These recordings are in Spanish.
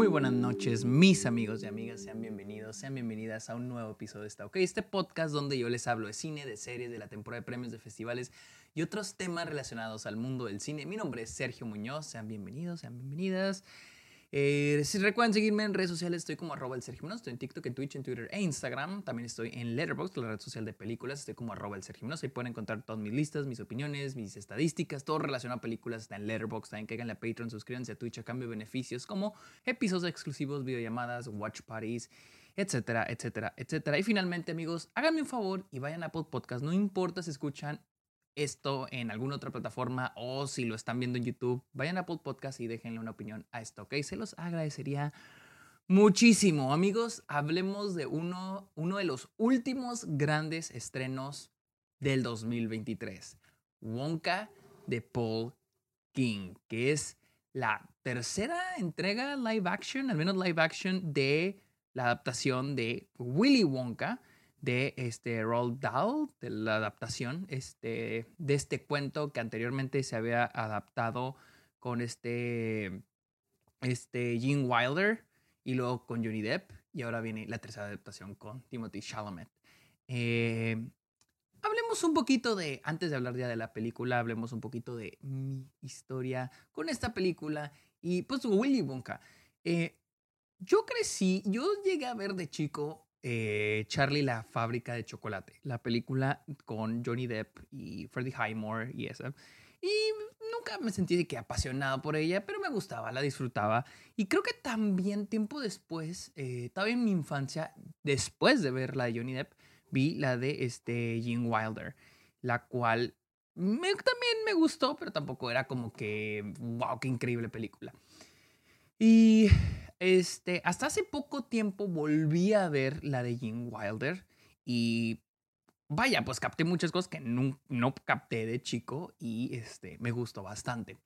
Muy buenas noches, mis amigos y amigas. Sean bienvenidos, sean bienvenidas a un nuevo episodio de esta OK, este podcast donde yo les hablo de cine, de series, de la temporada de premios, de festivales y otros temas relacionados al mundo del cine. Mi nombre es Sergio Muñoz. Sean bienvenidos, sean bienvenidas. Eh, si recuerdan seguirme en redes sociales, estoy como arroba el Sergio. Estoy en TikTok, en Twitch, en Twitter e Instagram. También estoy en Letterboxd, la red social de películas. Estoy como arroba el Sergio. Ahí pueden encontrar todas mis listas, mis opiniones, mis estadísticas, todo relacionado a películas. Está en Letterboxd. También caigan a Patreon, suscríbanse a Twitch a cambio de beneficios como episodios exclusivos, videollamadas, watch parties, etcétera, etcétera, etcétera. Y finalmente, amigos, háganme un favor y vayan a Apple Podcast. No importa si escuchan esto en alguna otra plataforma o si lo están viendo en YouTube, vayan a Apple Podcast y déjenle una opinión a esto, ¿ok? Se los agradecería muchísimo. Amigos, hablemos de uno, uno de los últimos grandes estrenos del 2023. Wonka de Paul King, que es la tercera entrega live action, al menos live action, de la adaptación de Willy Wonka de este Roald Dahl, de la adaptación este, de este cuento que anteriormente se había adaptado con este, este Gene Wilder y luego con Johnny Depp y ahora viene la tercera adaptación con Timothy Chalamet. Eh, hablemos un poquito de, antes de hablar ya de la película, hablemos un poquito de mi historia con esta película y pues Willy Wonka. Eh, yo crecí, yo llegué a ver de chico eh, Charlie la fábrica de chocolate, la película con Johnny Depp y Freddie Highmore y esa. Y nunca me sentí de que apasionado por ella, pero me gustaba, la disfrutaba. Y creo que también tiempo después, eh, todavía en mi infancia, después de ver la de Johnny Depp, vi la de este Gene Wilder, la cual también me gustó, pero tampoco era como que, wow, qué increíble película. Y este, hasta hace poco tiempo volví a ver la de Gene Wilder y vaya, pues capté muchas cosas que no, no capté de chico y este, me gustó bastante.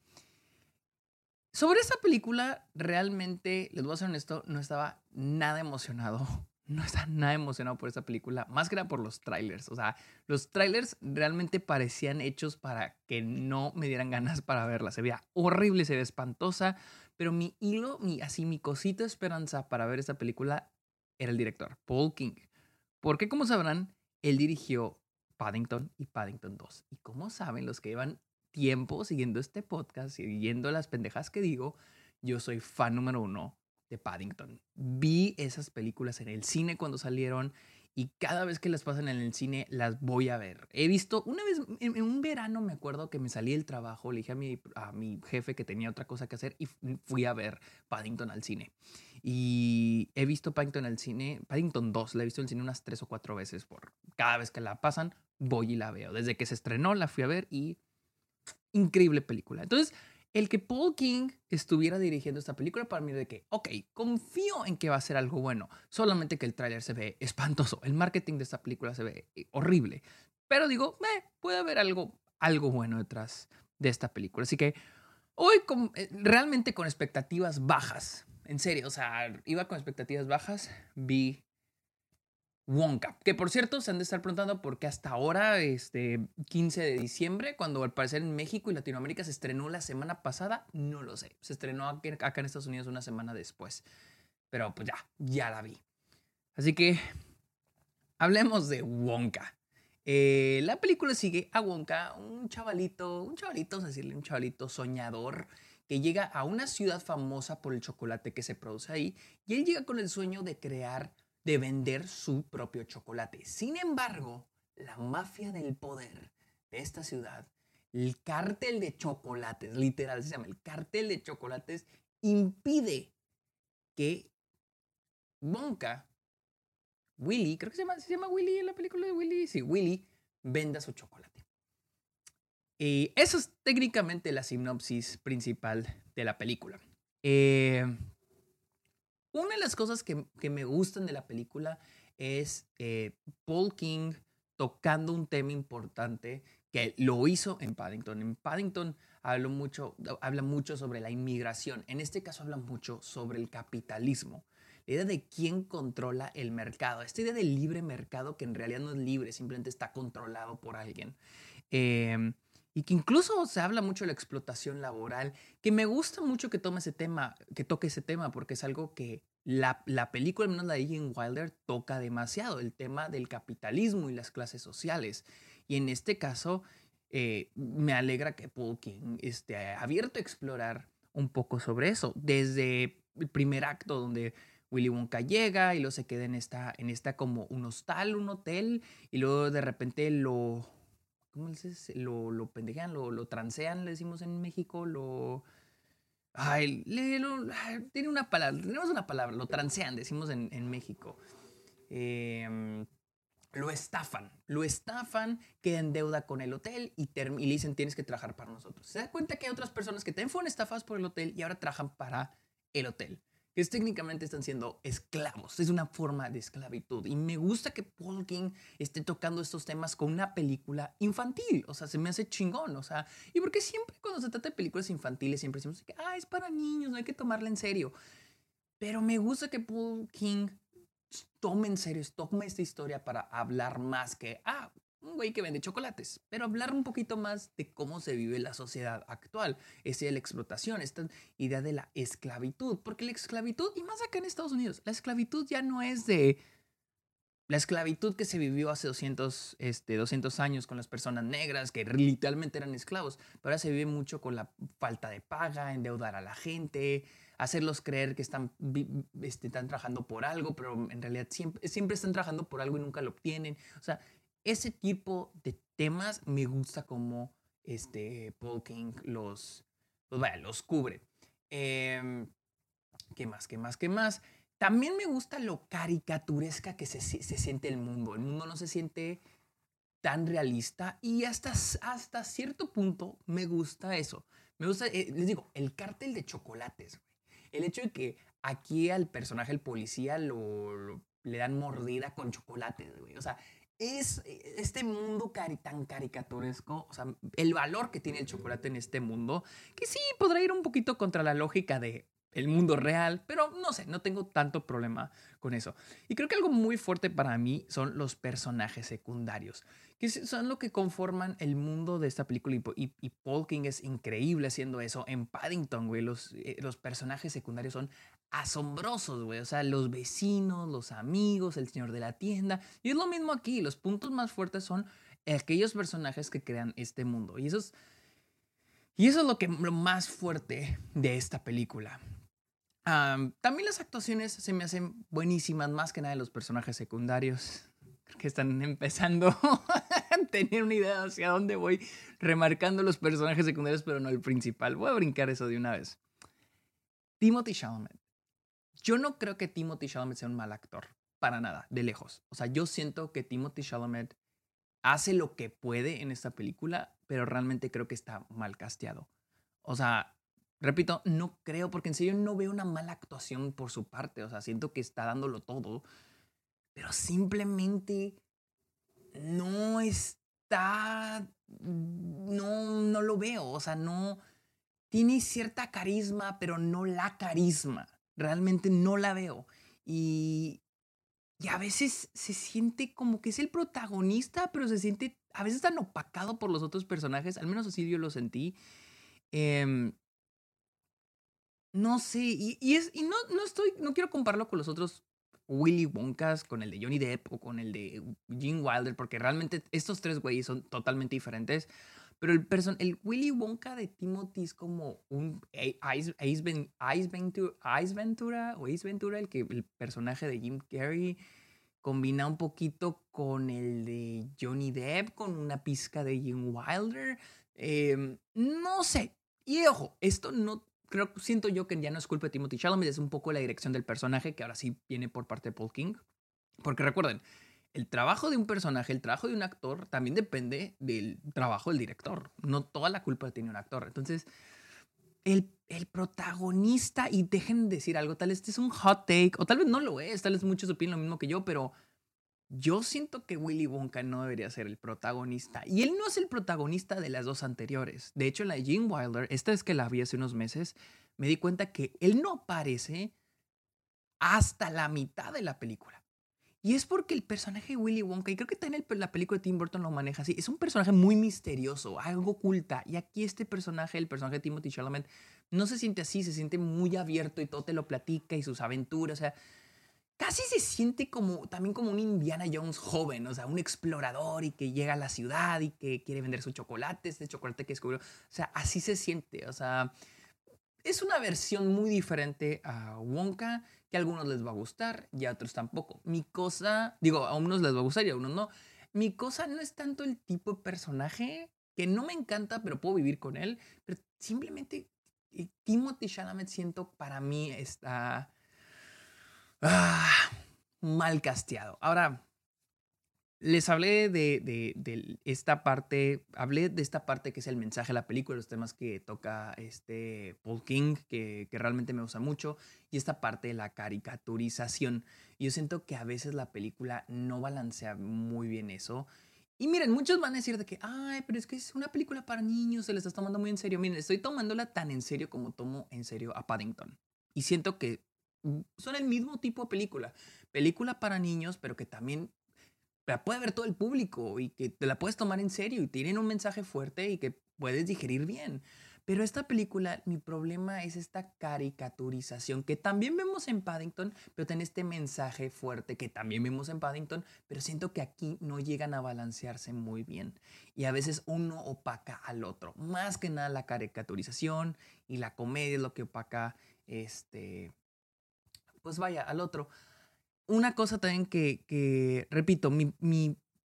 Sobre esta película, realmente, les voy a ser honesto, no estaba nada emocionado. No estaba nada emocionado por esta película, más que nada por los trailers. O sea, los trailers realmente parecían hechos para que no me dieran ganas para verla. Se veía horrible, se veía espantosa. Pero mi hilo, mi, así mi cosita esperanza para ver esta película era el director, Paul King. Porque como sabrán, él dirigió Paddington y Paddington 2. Y como saben, los que llevan tiempo siguiendo este podcast, siguiendo las pendejas que digo, yo soy fan número uno de Paddington. Vi esas películas en el cine cuando salieron y cada vez que las pasan en el cine las voy a ver. He visto, una vez en, un verano me acuerdo que me salí del trabajo, le dije a mi, a mi jefe que tenía otra cosa que hacer y fui a ver Paddington al cine. Y he visto Paddington al cine, Paddington 2, la he visto en el cine unas tres o cuatro veces por cada vez que la pasan, voy y la veo. Desde que se estrenó la fui a ver y increíble película. Entonces, el que Paul King estuviera dirigiendo esta película para mí de que, ok, confío en que va a ser algo bueno, solamente que el tráiler se ve espantoso, el marketing de esta película se ve eh, horrible, pero digo, eh, puede haber algo, algo bueno detrás de esta película. Así que hoy eh, realmente con expectativas bajas, en serio, o sea, iba con expectativas bajas, vi Wonka. Que por cierto, se han de estar preguntando por qué hasta ahora, este 15 de diciembre, cuando al parecer en México y Latinoamérica se estrenó la semana pasada, no lo sé. Se estrenó acá en Estados Unidos una semana después. Pero pues ya, ya la vi. Así que hablemos de Wonka. Eh, la película sigue a Wonka, un chavalito, un chavalito, vamos a decirle, un chavalito soñador que llega a una ciudad famosa por el chocolate que se produce ahí y él llega con el sueño de crear de vender su propio chocolate. Sin embargo, la mafia del poder de esta ciudad, el cártel de chocolates, literal se llama el cártel de chocolates, impide que Wonka, Willy, creo que se llama, se llama Willy en la película de Willy, sí, Willy, venda su chocolate. Y eso es técnicamente la sinopsis principal de la película. Eh, una de las cosas que, me gustan de la película es eh, Paul King tocando un tema importante que lo hizo en Paddington. En Paddington habla mucho, habla mucho sobre la inmigración. En este caso habla mucho sobre el capitalismo. La idea de quién controla el mercado. Esta idea del libre mercado que en realidad no es libre, simplemente está controlado por alguien. Em, y que incluso se habla mucho de la explotación laboral, que me gusta mucho que tome ese tema, que toque ese tema, porque es algo que la, la película, al menos la de Ian Wilder, toca demasiado, el tema del capitalismo y las clases sociales. Y en este caso, eh, me alegra que Paul King esté abierto a explorar un poco sobre eso, desde el primer acto donde Willy Wonka llega y luego se queda en en esta como un hostal, un hotel, y luego de repente lo ¿cómo dices? Lo, lo pendejean, lo, lo transean, le decimos en México, lo... Ay, tiene una palabra, tenemos una palabra, lo transean, decimos en, en México. Em, lo estafan, lo estafan, queda en deuda con el hotel y, y, le dicen tienes que trabajar para nosotros. Se da cuenta que hay otras personas que también fueron estafadas por el hotel y ahora trabajan para el hotel que técnicamente están siendo esclavos. Es una forma de esclavitud. Y me gusta que Paul King esté tocando estos temas con una película infantil. O sea, se me hace chingón. O sea, y porque siempre cuando se trata de películas infantiles, siempre decimos que, ah, es para niños, no hay que tomarla en serio. Pero me gusta que Paul King tome en serio, tome esta historia para hablar más que, ah, un güey que vende chocolates, pero hablar un poquito más de cómo se vive la sociedad actual, esa de la explotación, esta idea de la esclavitud, porque la esclavitud, y más acá en Estados Unidos, la esclavitud ya no es de la esclavitud que se vivió hace 200, este, 200 años con las personas negras, que literalmente eran esclavos, pero ahora se vive mucho con la falta de paga, endeudar a la gente, hacerlos creer que están, este, están trabajando por algo, pero en realidad siempre, siempre están trabajando por algo y nunca lo obtienen. O sea, ese tipo de temas me gusta como este, Paul King los, pues vaya, los cubre. Em, ¿Qué más? ¿Qué más? ¿Qué más? También me gusta lo caricaturesca que se, se, siente el mundo. El mundo no se siente tan realista y hasta, hasta cierto punto me gusta eso. Me gusta, eh, les digo, el cártel de chocolates. El hecho de que aquí al personaje, el policía, lo, le dan mordida con chocolates. O sea, es eh, este mundo tan caricaturesco, o sea, el valor que tiene el chocolate en este mundo, que sí podrá ir un poquito contra la lógica de el mundo real, pero no sé, no tengo tanto problema con eso. Y creo que algo muy fuerte para mí son los personajes secundarios, que son lo que conforman el mundo de esta película. Y, y, Paul King es increíble haciendo eso. En Paddington, güey, los, eh, los personajes secundarios son asombrosos, güey. O sea, los vecinos, los amigos, el señor de la tienda. Y es lo mismo aquí. Los puntos más fuertes son aquellos personajes que crean este mundo. Y eso es, y eso es lo, que, lo más fuerte de esta película. también las actuaciones se me hacen buenísimas, más que nada de los personajes secundarios que están empezando a tener una idea hacia dónde voy, remarcando los personajes secundarios, pero no el principal. Voy a brincar eso de una vez. Timothy Chalamet yo no creo que Timothy Chalamet sea un mal actor, para nada, de lejos. O sea, yo siento que Timothy Chalamet hace lo que puede en esta película, pero realmente creo que está mal casteado. O sea, repito, no creo, porque en serio no veo una mala actuación por su parte. O sea, siento que está dándolo todo, pero simplemente no está. No, no lo veo. O sea, no. Tiene cierta carisma, pero no la carisma realmente no la veo. Y, y a veces se siente como que es el protagonista, pero se siente a veces tan opacado por los otros personajes, al menos así yo lo sentí. Em, no sé, y, y, es, y no, no estoy, no quiero compararlo con los otros Willy Wonkas, con el de Johnny Depp o con el de Gene Wilder, porque realmente estos tres güeyes son totalmente diferentes. Pero el, person el Willy Wonka de Timothy es como un Ice, Ice, Ventura, Ice, Ventura, o Ace Ventura, el, que, el personaje de Jim Carrey combina un poquito con el de Johnny Depp, con una pizca de Jim Wilder. Em, no sé. Y ojo, esto no creo, siento yo que ya no es culpa de Timothy Chalamet, es un poco la dirección del personaje que ahora sí viene por parte de Paul King. Porque recuerden, el trabajo de un personaje, el trabajo de un actor, también depende del trabajo del director. No toda la culpa tiene un actor. Entonces, el, protagonista, y dejen de decir algo, tal vez este es un hot take, o tal vez no lo es, tal vez muchos opinan lo mismo que yo, pero yo siento que Willy Wonka no debería ser el protagonista. Y él no es el protagonista de las dos anteriores. De hecho, la de Gene Wilder, esta vez que la vi hace unos meses, me di cuenta que él no aparece hasta la mitad de la película. Y es porque el personaje de Willy Wonka, y creo que también la película de Tim Burton lo maneja así, es un personaje muy misterioso, algo oculta. Y aquí este personaje, el personaje de Timothy Chalamet, no se siente así, se siente muy abierto y todo te lo platica y sus aventuras. O sea, casi se siente como también como un Indiana Jones joven, o sea, un explorador y que llega a la ciudad y que quiere vender su chocolate, este chocolate que descubrió. O sea, así se siente. O sea, es una versión muy diferente a Wonka que a algunos les va a gustar y a otros tampoco. Mi cosa, digo, a unos les va a gustar y a unos no. Mi cosa no es tanto el tipo de personaje que no me encanta, pero puedo vivir con él, pero simplemente eh, Timothy Chalamet siento para mí está ah, mal casteado. Ahora, les hablé de, esta parte, hablé de esta parte que es el mensaje de la película, los temas que toca este Paul King, que, realmente me gusta mucho, y esta parte de la caricaturización. Yo siento que a veces la película no balancea muy bien eso. Y miren, muchos van a decir de que, ay, pero es que es una película para niños, se la estás tomando muy en serio. Miren, estoy tomándola tan en serio como tomo en serio a Paddington. Y siento que mm, son el mismo tipo de película. Película para niños, pero que también la puede ver todo el público y que te la puedes tomar en serio y tienen un mensaje fuerte y que puedes digerir bien. Pero esta película, mi problema es esta caricaturización que también vemos en Paddington, pero tiene este mensaje fuerte que también vemos en Paddington, pero siento que aquí no llegan a balancearse muy bien. Y a veces uno opaca al otro. Más que nada la caricaturización y la comedia es lo que opaca, este, pues vaya, al otro una cosa también que, repito, mi,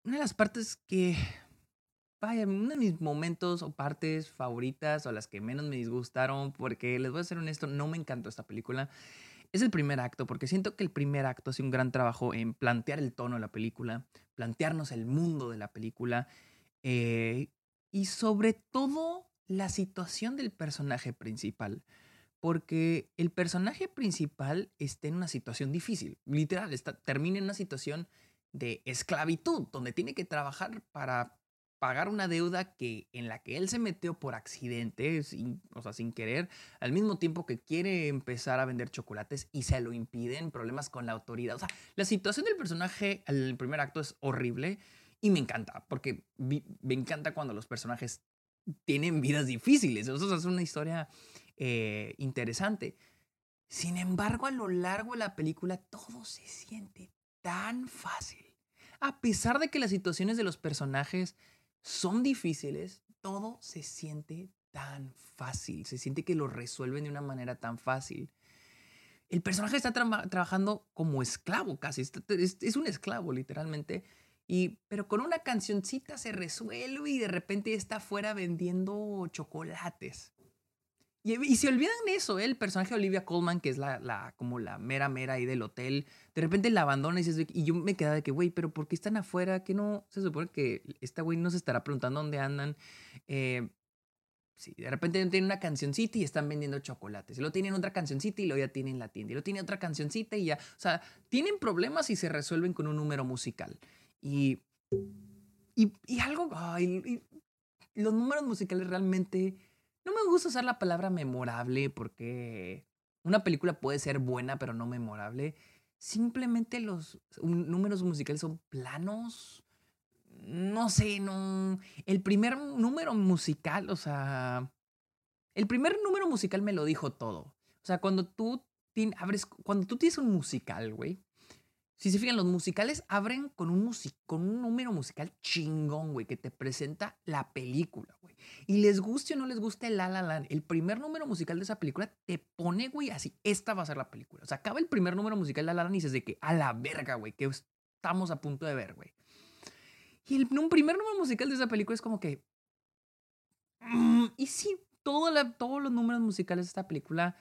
una de las partes que, vaya, uno de mis momentos o partes favoritas o las que menos me disgustaron, porque les voy a ser honesto, no me encantó esta película, es el primer acto, porque siento que el primer acto hace un gran trabajo en plantear el tono de la película, plantearnos el mundo de la película eh, y sobre todo la situación del personaje principal porque el personaje principal está en una situación difícil, literal, está, termina en una situación de esclavitud, donde tiene que trabajar para pagar una deuda que en la que él se metió por accidente, o sea, sin querer, al mismo tiempo que quiere empezar a vender chocolates y se lo impiden, problemas con la autoridad. O sea, la situación del personaje el primer acto es horrible y me encanta, porque me encanta cuando los personajes tienen vidas difíciles. Eso es una historia eh, interesante. Sin embargo, a lo largo de la película todo se siente tan fácil. A pesar de que las situaciones de los personajes son difíciles, todo se siente tan fácil. Se siente que lo resuelven de una manera tan fácil. El personaje está trabajando como esclavo casi. Es, un esclavo, literalmente. Y, pero con una cancioncita se resuelve y de repente está afuera vendiendo chocolates. Y, se olvidan de eso, ¿eh? el personaje de Olivia Colman, que es la, la, como la mera mera ahí del hotel, de repente la abandona y, y yo me quedaba de que, güey, pero ¿por qué están afuera? Que no se supone que esta güey no se estará preguntando dónde andan. Eh, sí, de repente tienen una cancioncita y están vendiendo chocolates. Y luego tienen otra cancioncita y luego ya tienen la tienda. Y luego tienen otra cancioncita y ya. O sea, tienen problemas y se resuelven con un número musical. Y. Y, y algo. Los números musicales realmente no me gusta usar la palabra memorable porque una película puede ser buena pero no memorable. Simplemente los números musicales son planos. No sé, no. El primer número musical, o sea. El primer número musical me lo dijo todo. O sea, cuando tú abres, cuando tú tienes un musical, güey. Si se fijan, los musicales abren con un, con un número musical chingón, güey, que te presenta la película, güey. Y les guste o no les guste La La Land, el primer número musical de esa película te pone, güey, así, esta va a ser la película. O sea, acaba el primer número musical de La La Land y dices de que, a la verga, güey, que estamos a punto de ver, güey. Y el un primer número musical de esa película es como que... Mm, y sí, todo todos los números musicales de esta película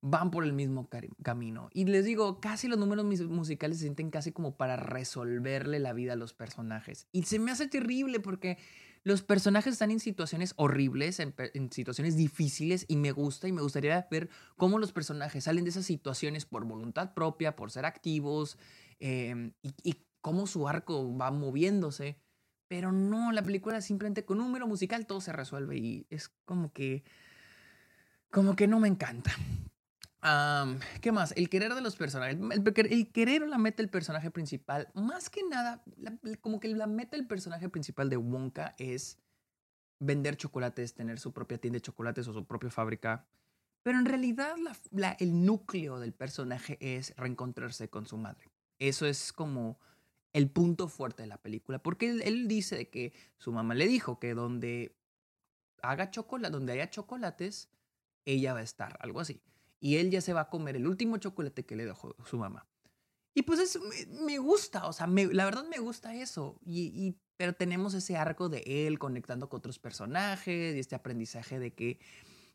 van por el mismo camino. Y les digo, casi los números musicales se sienten casi como para resolverle la vida a los personajes. Y se me hace terrible porque los personajes están en situaciones horribles, en, situaciones difíciles y me gusta y me gustaría ver cómo los personajes salen de esas situaciones por voluntad propia, por ser activos em, y, y, cómo su arco va moviéndose. Pero no, la película simplemente con número musical todo se resuelve y es como que, como que no me encanta. ¿Qué más? El querer de los personajes. El, querer la meta el personaje principal. Más que nada, como que la meta del personaje principal de Wonka es vender chocolates, tener su propia tienda de chocolates o su propia fábrica. Pero en realidad el núcleo del personaje es reencontrarse con su madre. Eso es como el punto fuerte de la película. Porque él, dice que su mamá le dijo que donde haga chocolate, donde haya chocolates, ella va a estar, algo así. Y él ya se va a comer el último chocolate que le dejó su mamá. Y pues eso me, gusta, o sea, la verdad me gusta eso. Y, pero tenemos ese arco de él conectando con otros personajes y este aprendizaje de que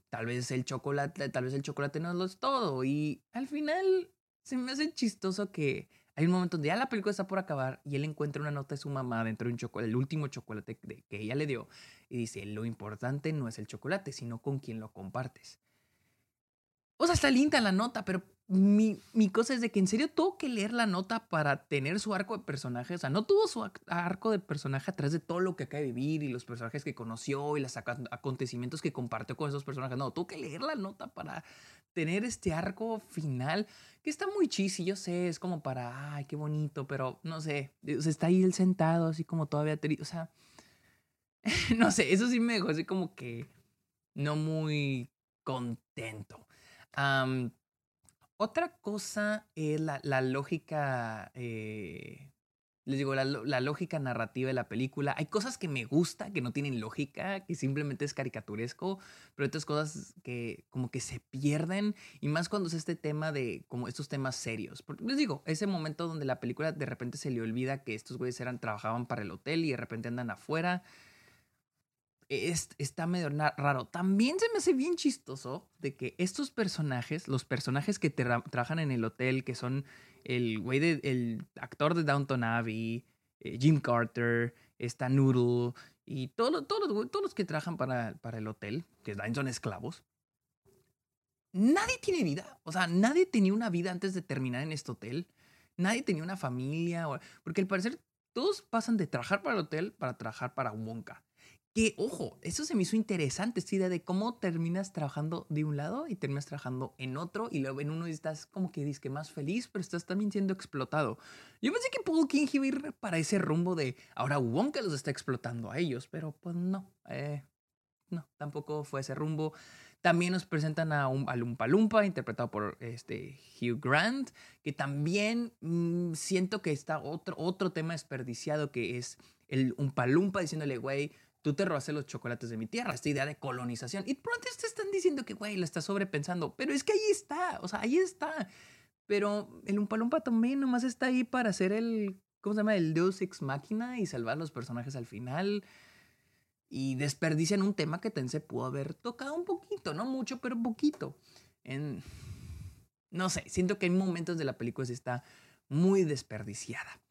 tal vez el chocolate, tal vez el chocolate no lo es todo. Y al final se me hace chistoso que hay un momento donde ya la película está por acabar y él encuentra una nota de su mamá dentro de un chocolate, el último chocolate que ella le dio. Y dice, lo importante no es el chocolate, sino con quién lo compartes. O sea, está linda la nota, pero mi, cosa es de que en serio tuvo que leer la nota para tener su arco de personaje. O sea, no tuvo su arco de personaje a través de todo lo que acaba de vivir y los personajes que conoció y los acontecimientos que compartió con esos personajes. No, tuvo que leer la nota para tener este arco final que está muy chisi. Yo sé, es como para, ay, qué bonito, pero no sé. O sea, está ahí él sentado, así como todavía. O sea, no sé, eso sí me dejó así como que no muy contento otra cosa es la, lógica, eh, les digo, la, lógica narrativa de la película. Hay cosas que me gusta, que no tienen lógica, que simplemente es caricaturesco, pero otras cosas que como que se pierden, y más cuando es este tema de, como estos temas serios. Porque les digo, ese momento donde la película de repente se le olvida que estos güeyes eran, trabajaban para el hotel y de repente andan afuera está medio raro. También se me hace bien chistoso de que estos personajes, los personajes que trabajan en el hotel, que son el güey el actor de Downton Abbey, eh, Jim Carter, está Noodle y todos, los que trabajan para, para el hotel, que son esclavos. Nadie tiene vida. O sea, nadie tenía una vida antes de terminar en este hotel. Nadie tenía una familia. Porque al parecer todos pasan de trabajar para el hotel para trabajar para Wonka. Que, ojo, eso se me hizo interesante, esta idea de cómo terminas trabajando de un lado y terminas trabajando en otro y luego en uno estás como que dices que más feliz, pero estás también siendo explotado. Yo pensé que Paul King iba a ir para ese rumbo de ahora Wonka los está explotando a ellos, pero pues no, eh, no, tampoco fue ese rumbo. También nos presentan a un Lumpa Lumpa, interpretado por este Hugh Grant, que también mm, siento que está otro, otro tema desperdiciado que es el un Lumpa diciéndole, güey, tú te robaste los chocolates de mi tierra. Esta idea de colonización. Y pronto te están diciendo que, güey, la estás sobrepensando. Pero es que ahí está, o sea, ahí está. Pero el Umpalumpa también nomás está ahí para hacer el, ¿cómo se llama? El Deus Ex Máquina y salvar a los personajes al final. Y desperdician un tema que Tense pudo haber tocado un poquito, no mucho, pero un poquito. En, no sé, siento que hay momentos de la película que está muy desperdiciada.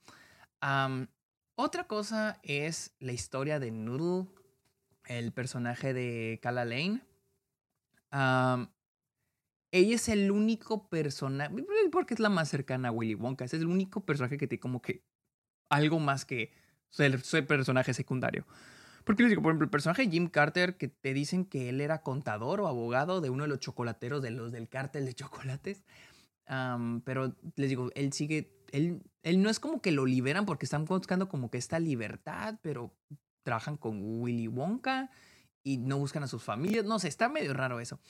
Otra cosa es la historia de Noodle, el personaje de Kala Lane. ella es el único personaje, porque es la más cercana a Willy Wonka, es el único personaje que tiene como que algo más que ser, personaje secundario. Porque les digo, por ejemplo, el personaje de Jim Carter, que te dicen que él era contador o abogado de uno de los chocolateros de los del cártel de chocolates. pero les digo, él sigue él, no es como que lo liberan porque están buscando como que esta libertad, pero trabajan con Willy Wonka y no buscan a sus familias. No sé, está medio raro eso.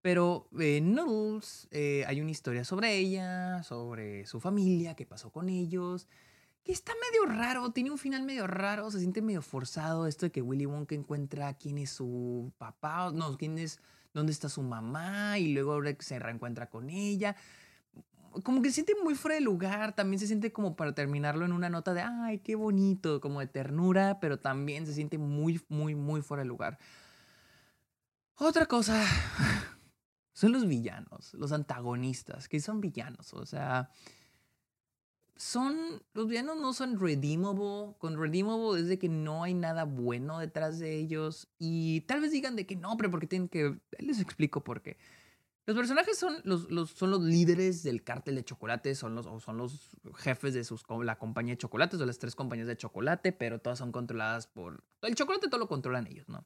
Pero en Noodles eh, hay una historia sobre ella, sobre su familia, qué pasó con ellos, que está medio raro, tiene un final medio raro, se siente medio forzado esto de que Willy Wonka encuentra quién es su papá, no, quién es, dónde está su mamá y luego se reencuentra con ella como que se siente muy fuera de lugar, también se siente como para terminarlo en una nota de, ay, qué bonito, como de ternura, pero también se siente muy, muy, muy fuera de lugar. Otra cosa, son los villanos, los antagonistas, que son villanos, o sea, son, los villanos no son redeemable, con redeemable es de que no hay nada bueno detrás de ellos, y tal vez digan de que no, pero porque tienen que, les explico por qué. Los personajes son los, son los líderes del cártel de chocolate, son los, son los jefes de sus, la compañía de chocolates, de las tres compañías de chocolate, pero todas son controladas por... El chocolate todo lo controlan ellos, ¿no?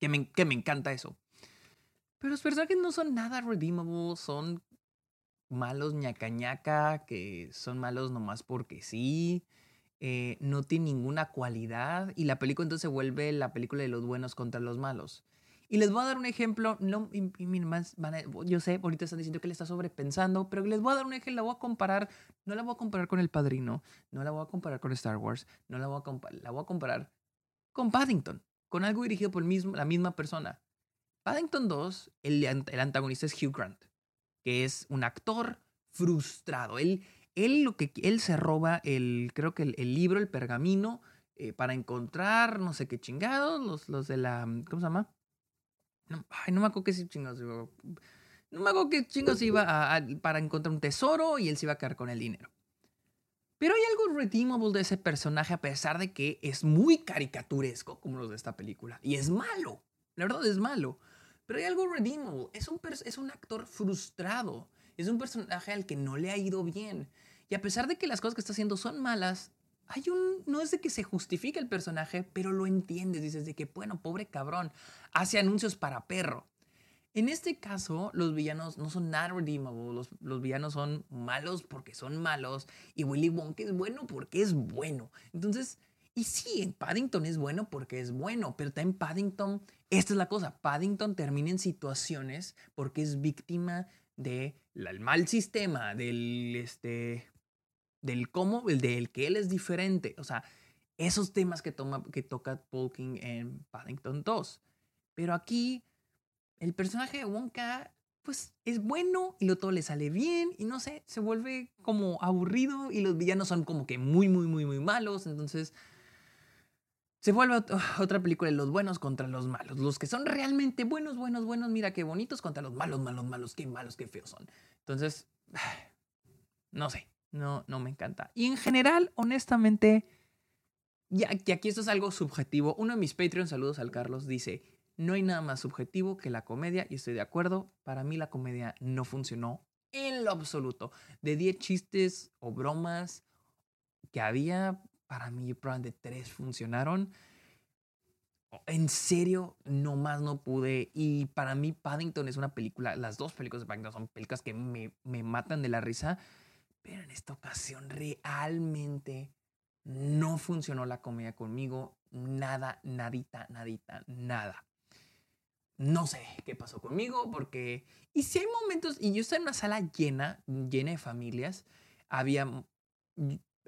Que me, que me encanta eso. Pero los personajes no son nada redeemable, son malos ñaca ñaca, que son malos nomás porque sí. Eh, no tiene ninguna cualidad y la película entonces se vuelve la película de los buenos contra los malos. Y les voy a dar un ejemplo, no, y, más, yo sé, ahorita están diciendo que le está sobrepensando, pero les voy a dar un ejemplo, la voy a comparar, no la voy a comparar con El Padrino, no la voy a comparar con Star Wars, no la voy a comparar, la voy a comparar con Paddington, con algo dirigido por mismo, la misma persona. Paddington 2, el, el antagonista es Hugh Grant, que es un actor frustrado. Él, él, lo que, él se roba el, creo que el, libro, el pergamino, eh, para encontrar no sé qué chingados, los, los de la, ¿cómo se llama? No, ay, no me acuerdo qué chingados iba. No me acuerdo qué chingados iba para encontrar un tesoro y él se iba a quedar con el dinero. Pero hay algo redeemable de ese personaje a pesar de que es muy caricaturesco como los de esta película. Y es malo. La verdad es malo. Pero hay algo redeemable. Es un, es un actor frustrado. Es un personaje al que no le ha ido bien. Y a pesar de que las cosas que está haciendo son malas, hay un, no es de que se justifique el personaje, pero lo entiendes, dices de que, bueno, pobre cabrón, hace anuncios para perro. En este caso, los villanos no son nada redeemable, los, los, villanos son malos porque son malos y Willy Wonka es bueno porque es bueno. Entonces, y sí, en Paddington es bueno porque es bueno, pero en Paddington, esta es la cosa, Paddington termina en situaciones porque es víctima del de mal sistema, del, este, del cómo, el del que él es diferente. O sea, esos temas que, toma, que toca Tolkien en Paddington 2. Pero aquí, el personaje de Wonka, pues es bueno y lo todo le sale bien y no sé, se vuelve como aburrido y los villanos son como que muy, muy, muy, muy malos. Entonces, se vuelve otra película de los buenos contra los malos. Los que son realmente buenos, buenos, buenos, mira qué bonitos contra los malos, malos, malos, qué malos, qué feos son. Entonces, no sé no, no me encanta. Y en general, honestamente, que aquí esto es algo subjetivo, uno de mis Patreon, saludos al Carlos, dice, no hay nada más subjetivo que la comedia, y estoy de acuerdo, para mí la comedia no funcionó en lo absoluto. De 10 chistes o bromas que había, para mí probablemente 3 funcionaron. En serio, no más no pude. Y para mí Paddington es una película, las dos películas de Paddington son películas que me, me matan de la risa. Pero en esta ocasión realmente no funcionó la comedia conmigo. Nada, nadita, nadita, nada. No sé qué pasó conmigo porque... Y si hay momentos, y yo estaba en una sala llena, llena de familias, había,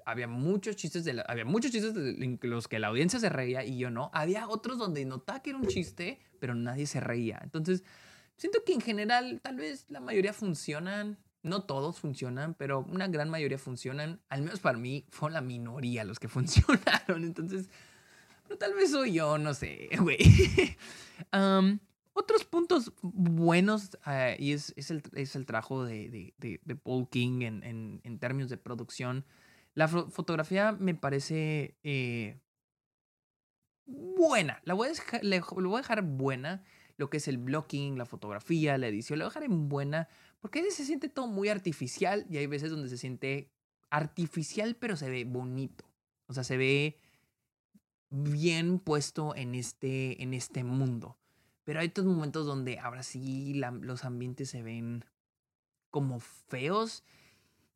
había muchos chistes, había muchos chistes de los que la audiencia se reía y yo no. Había otros donde notaba que era un chiste, pero nadie se reía. Entonces, siento que en general tal vez la mayoría funcionan, no todos funcionan, pero una gran mayoría funcionan. Al menos para mí fue la minoría los que funcionaron. Entonces, pero tal vez soy yo, no sé, güey. otros puntos buenos, ah, y es, es, el, es, el, trabajo de, de, de, Paul King en, en, en, términos de producción. La fotografía me parece eh, buena. La voy, a dejar, voy a dejar buena. Lo que es el blocking, la fotografía, la edición. A dejar en buena porque a se siente todo muy artificial y hay veces donde se siente artificial pero se ve bonito. O sea, se ve bien puesto en este, en este mundo. Pero hay otros momentos donde ahora sí los ambientes se ven como feos.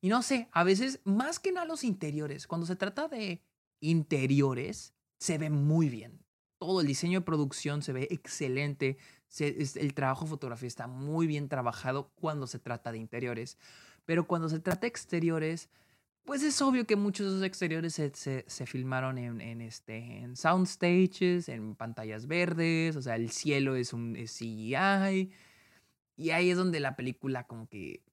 Y no sé, a veces más que nada los interiores. Cuando se trata de interiores, se ve muy bien. Todo el diseño de producción se ve excelente el trabajo de fotografía está muy bien trabajado cuando se trata de interiores. Pero cuando se trata de exteriores, pues es obvio que muchos de esos exteriores se, filmaron en, en, este, en soundstages, en pantallas verdes, o sea, el cielo es un CGI. Y ahí es donde la película como que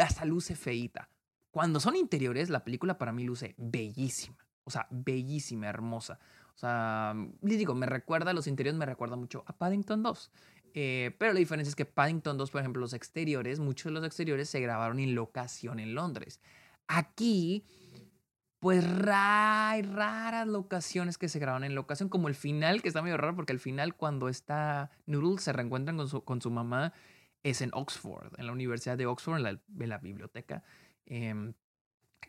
hasta luce feita. Cuando son interiores, la película para mí luce bellísima. O sea, bellísima, hermosa. O sea, les digo, me recuerda, los interiores me recuerda mucho a Paddington 2. Eh, pero la diferencia es que Paddington 2, por ejemplo, los exteriores, muchos de los exteriores se grabaron en locación en Londres. Aquí, pues hay raras locaciones que se graban en locación, como el final, que está medio raro porque al final cuando está Noodle se reencuentran con su, con su mamá, es en Oxford, en la Universidad de Oxford, en la, la biblioteca. Em,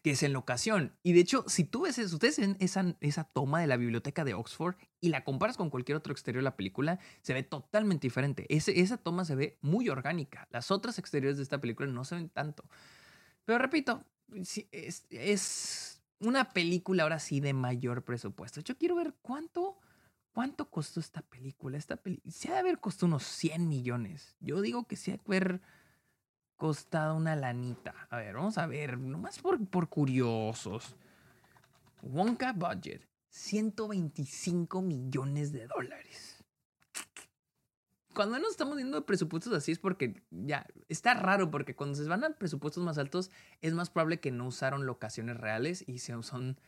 que es en locación. Y de hecho, si tú ves, ustedes ven esa, esa toma de la biblioteca de Oxford y la comparas con cualquier otro exterior de la película, se ve totalmente diferente. Esa toma se ve muy orgánica. Las otras exteriores de esta película no se ven tanto. Pero repito, es, es una película ahora sí de mayor presupuesto. Yo quiero ver cuánto, cuánto costó esta película. Esta película ha de haber costado unos 100 millones. Yo digo que se ha de haber costado una lanita. A ver, vamos a ver, nomás por, por curiosos. Wonka Budget, 125 millones de dólares. Cuando no estamos viendo presupuestos así es porque ya está raro porque cuando se van a presupuestos más altos es más probable que no usaron locaciones reales y se son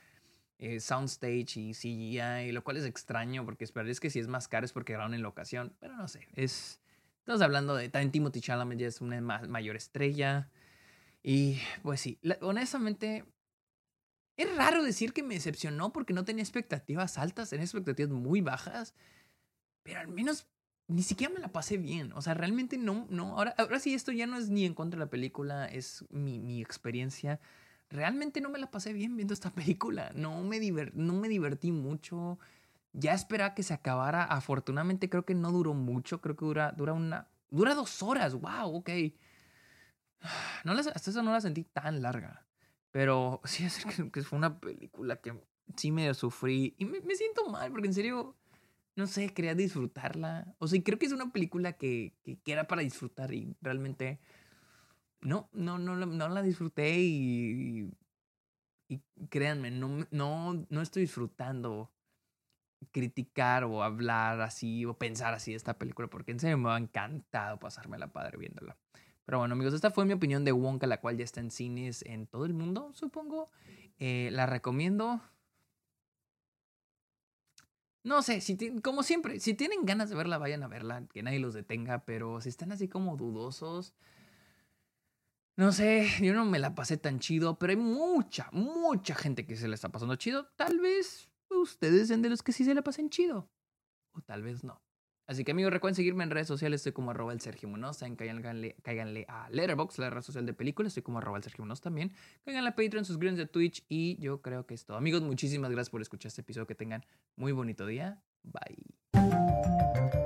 eh, soundstage y CGI, lo cual es extraño porque es que si es más caro es porque grabaron en locación, pero no sé, es Estamos hablando de también Timothy Chalamet ya es una mayor estrella. Y pues sí, honestamente, es raro decir que me decepcionó porque no tenía expectativas altas, tenía expectativas muy bajas. Pero al menos ni siquiera me la pasé bien. O sea, realmente no, no. Ahora, ahora sí, esto ya no es ni en contra de la película, es mi, mi experiencia. Realmente no me la pasé bien viendo esta película. No me, no me divertí mucho ya esperaba que se acabara. Afortunadamente creo que no duró mucho. Creo que dura, dura una... Dura dos horas. Wow, ok. No hasta eso no la sentí tan larga. Pero sí es que, fue una película que sí me sufrí. Y me, siento mal porque en serio, no sé, quería disfrutarla. O sea, creo que es una película que, que, era para disfrutar y realmente no, no, no, no la disfruté y, y, créanme, no, no, no estoy disfrutando criticar o hablar así o pensar así de esta película porque en serio me ha encantado pasarme la padre viéndola. Pero bueno amigos, esta fue mi opinión de Wonka, la cual ya está en cines en todo el mundo, supongo. Eh, la recomiendo. No sé, si como siempre, si tienen ganas de verla, vayan a verla, que nadie los detenga, pero si están así como dudosos, no sé, yo no me la pasé tan chido, pero hay mucha, mucha gente que se la está pasando chido. Tal vez ustedes sean de los que sí se la pasen chido. O tal vez no. Así que amigos, recuerden seguirme en redes sociales. Estoy como arroba el Sergio Munoz. Cáiganle, cáiganle a Letterboxd, la red social de películas. Estoy como arroba el Sergio Munoz también. Cáiganle a Patreon, suscríbanse a Twitch. Y yo creo que es todo. Amigos, muchísimas gracias por escuchar este episodio. Que tengan muy bonito día. Bye.